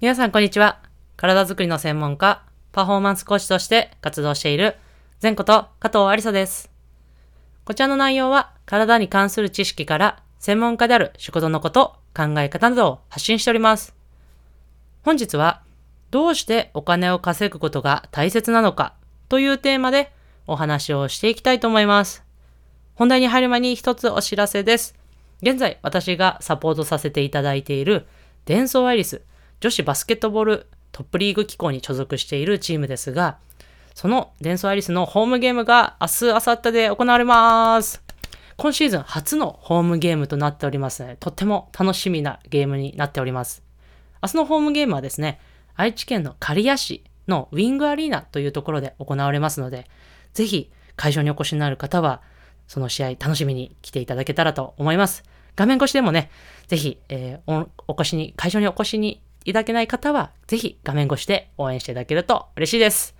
皆さんこんにちは。体づくりの専門家、パフォーマンスコーチとして活動している、前こと加藤ありさです。こちらの内容は、体に関する知識から、専門家である仕事のこと、考え方などを発信しております。本日は、どうしてお金を稼ぐことが大切なのかというテーマでお話をしていきたいと思います。本題に入る前に一つお知らせです。現在私がサポートさせていただいているデンソーアイリス女子バスケットボールトップリーグ機構に所属しているチームですが、そのデンソーアリスのホームゲームが明日、明後日で行われます。今シーズン初のホームゲームとなっておりますね。とっても楽しみなゲームになっております。明日のホームゲームはですね、愛知県の刈谷市のウィングアリーナというところで行われますので、ぜひ会場にお越しになる方は、その試合楽しみに来ていただけたらと思います。画面越しでもね、ぜひ、えー、お越しに、会場にお越しにいただけない方は、ぜひ画面越しで応援していただけると嬉しいです。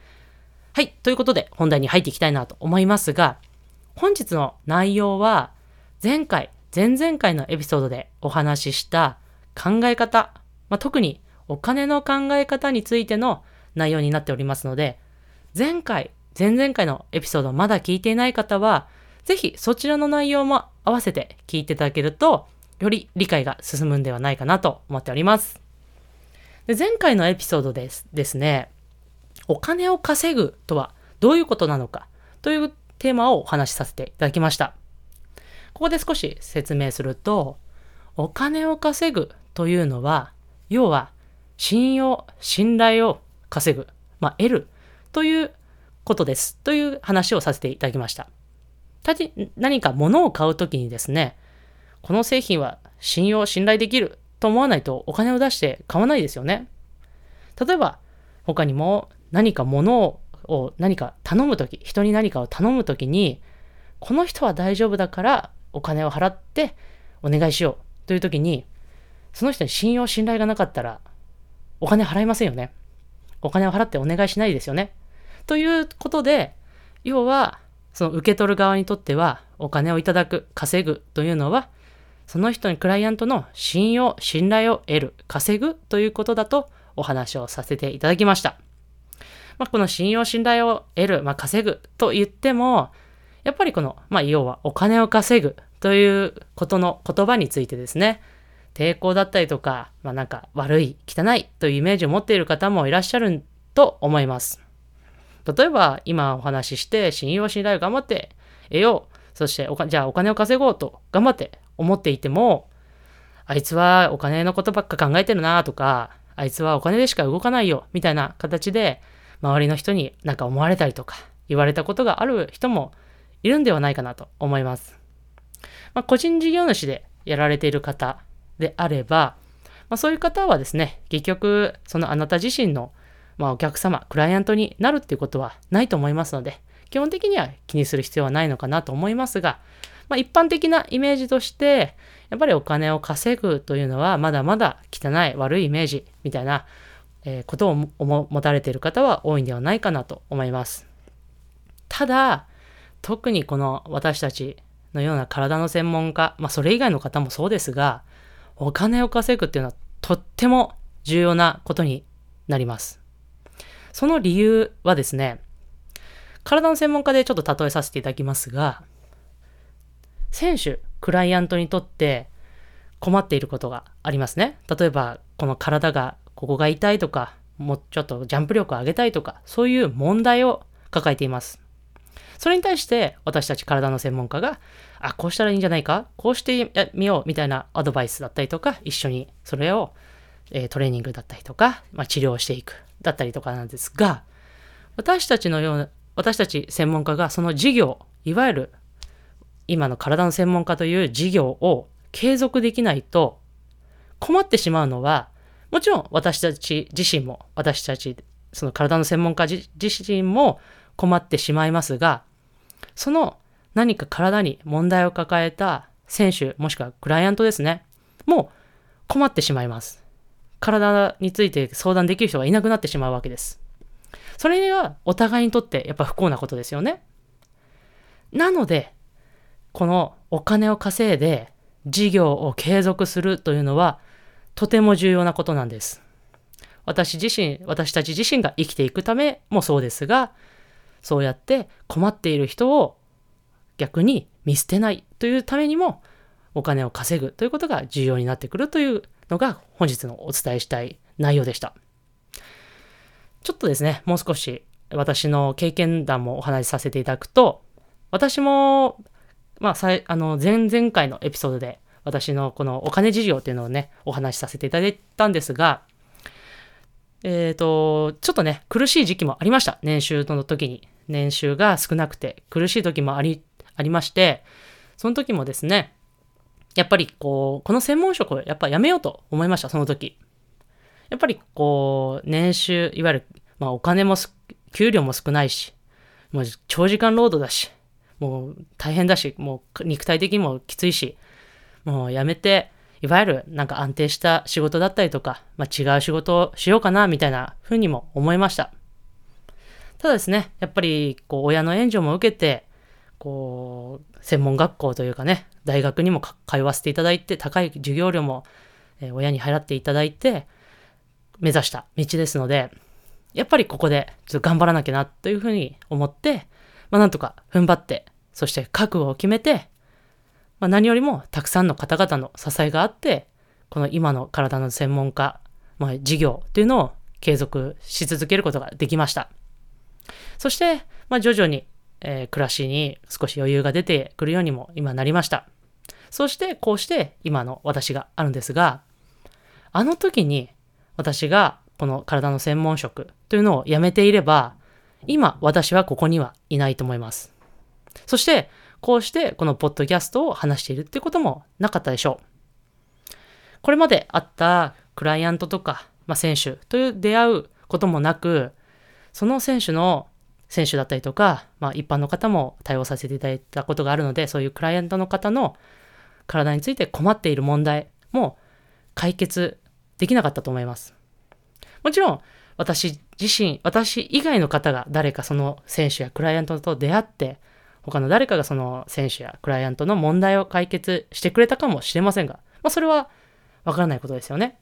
はい。ということで、本題に入っていきたいなと思いますが、本日の内容は、前回、前々回のエピソードでお話しした考え方、まあ、特にお金の考え方についての内容になっておりますので、前回、前々回のエピソードをまだ聞いていない方は、ぜひそちらの内容も合わせて聞いていただけると、より理解が進むんではないかなと思っております。で前回のエピソードですですね、お金を稼ぐとはどういうことなのかというテーマをお話しさせていただきました。ここで少し説明すると、お金を稼ぐというのは、要は信用、信頼を稼ぐ、まあ、得るということです。という話をさせていただきました。何か物を買うときにですね、この製品は信用、信頼できると思わないとお金を出して買わないですよね。例えば、他にも何か物を何か頼むとき、人に何かを頼むときに、この人は大丈夫だからお金を払ってお願いしようというときに、その人に信用、信頼がなかったらお金払いませんよね。お金を払ってお願いしないですよね。ということで、要はその受け取る側にとっては、お金をいただく、稼ぐというのは、その人にクライアントの信用、信頼を得る、稼ぐということだとお話をさせていただきました。まあ、この信用、信頼を得る、まあ、稼ぐと言っても、やっぱりこの、まあ、要はお金を稼ぐということの言葉についてですね、抵抗だったりとか、まあ、なんか悪い、汚いというイメージを持っている方もいらっしゃると思います。例えば、今お話しして、信用信頼を頑張って得よう。そして、じゃあお金を稼ごうと頑張って思っていても、あいつはお金のことばっか考えてるなとか、あいつはお金でしか動かないよ、みたいな形で、周りの人になんか思われたりとか、言われたことがある人もいるんではないかなと思います。まあ、個人事業主でやられている方であれば、まあ、そういう方はですね、結局、そのあなた自身のまあ、お客様、クライアントになるっていうことはないと思いますので、基本的には気にする必要はないのかなと思いますが、まあ、一般的なイメージとして、やっぱりお金を稼ぐというのはまだまだ汚い悪いイメージみたいな、えことを持たれている方は多いんではないかなと思います。ただ、特にこの私たちのような体の専門家、まあそれ以外の方もそうですが、お金を稼ぐっていうのはとっても重要なことになります。その理由はですね、体の専門家でちょっと例えさせていただきますが、選手、クライアントにとって困っていることがありますね。例えば、この体が、ここが痛いとか、もうちょっとジャンプ力を上げたいとか、そういう問題を抱えています。それに対して私たち体の専門家が、あ、こうしたらいいんじゃないか？こうしてみようみたいなアドバイスだったりとか、一緒にそれを、えー、トレーニングだったりとか、まあ、治療していく。だったりとかなんですが、私たちのような、私たち専門家がその事業、いわゆる今の体の専門家という事業を継続できないと困ってしまうのは、もちろん私たち自身も、私たち、その体の専門家自身も困ってしまいますが、その何か体に問題を抱えた選手、もしくはクライアントですね、もう困ってしまいます。体について相談できる人がいなくなってしまうわけです。それはお互いにとってやっぱ不幸なことですよね。なので、このお金を稼いで事業を継続するというのはとても重要なことなんです。私自身、私たち自身が生きていくためもそうですが、そうやって困っている人を逆に見捨てないというためにもお金を稼ぐということが重要になってくるというのが本日のお伝えしたい内容でした。ちょっとですね、もう少し私の経験談もお話しさせていただくと、私も、まあ、さあの、前々回のエピソードで私のこのお金事情っていうのをね、お話しさせていただいたんですが、えっ、ー、と、ちょっとね、苦しい時期もありました。年収の時に。年収が少なくて苦しい時もあり、ありまして、その時もですね、やっぱりこう、この専門職をやっぱやめようと思いました、その時。やっぱりこう、年収、いわゆる、まあお金も給料も少ないし、もう長時間労働だし、もう大変だし、もう肉体的にもきついし、もうやめて、いわゆるなんか安定した仕事だったりとか、まあ、違う仕事をしようかな、みたいな風にも思いました。ただですね、やっぱり、こう、親の援助も受けて、こう、専門学校というかね、大学にも通わせていただいて、高い授業料も、親に払っていただいて、目指した道ですので、やっぱりここでちょっと頑張らなきゃなというふうに思って、まあなんとか踏ん張って、そして覚悟を決めて、まあ何よりもたくさんの方々の支えがあって、この今の体の専門家、まあ事業というのを継続し続けることができました。そして、まあ徐々に、えー、暮らしに少し余裕が出てくるようにも今なりました。そしてこうして今の私があるんですが、あの時に私がこの体の専門職というのをやめていれば、今私はここにはいないと思います。そして、こうしてこのポッドキャストを話しているっていうこともなかったでしょう。これまであったクライアントとか、まあ、選手という出会うこともなく、その選手の選手だったりとか、まあ、一般の方も対応させていただいたことがあるので、そういうクライアントの方の体について困っている問題も解決できなかったと思います。もちろん、私自身、私以外の方が誰かその選手やクライアントと出会って、他の誰かがその選手やクライアントの問題を解決してくれたかもしれませんが、まあ、それはわからないことですよね。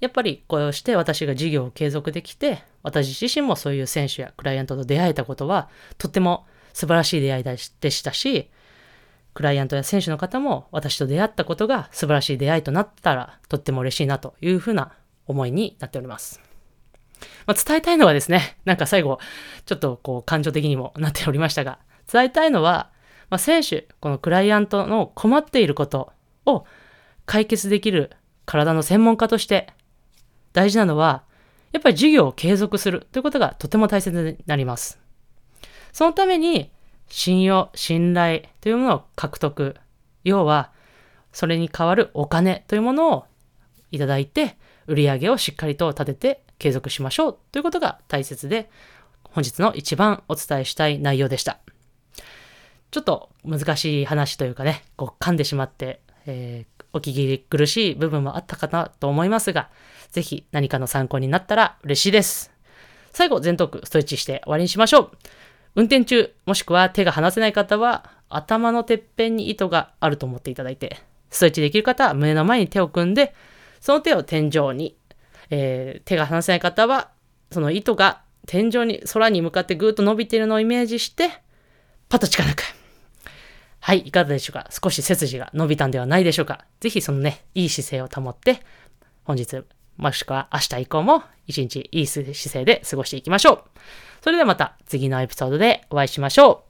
やっぱりこうして私が事業を継続できて、私自身もそういう選手やクライアントと出会えたことは、とっても素晴らしい出会いでしたし、クライアントや選手の方も私と出会ったことが素晴らしい出会いとなったら、とっても嬉しいなというふうな思いになっております。まあ、伝えたいのはですね、なんか最後、ちょっとこう感情的にもなっておりましたが、伝えたいのは、まあ、選手、このクライアントの困っていることを解決できる体の専門家として大事なのは、やっぱり授業を継続するということがとても大切になります。そのために、信用、信頼というものを獲得。要は、それに代わるお金というものをいただいて、売り上げをしっかりと立てて継続しましょうということが大切で、本日の一番お伝えしたい内容でした。ちょっと難しい話というかね、こう噛んでしまって、えー、お聞き苦しい部分もあったかなと思いますが、ぜひ何かの参考になったら嬉しいです。最後、全トークストレッチして終わりにしましょう。運転中、もしくは手が離せない方は、頭のてっぺんに糸があると思っていただいて、ストレッチできる方は胸の前に手を組んで、その手を天井に、えー、手が離せない方は、その糸が天井に、空に向かってぐーっと伸びているのをイメージして、パッと力抜く。はい、いかがでしょうか？少し背筋が伸びたんではないでしょうか？ぜひそのね、いい姿勢を保って、本日、もしくは明日以降も一日いい姿勢で過ごしていきましょう。それではまた次のエピソードでお会いしましょう。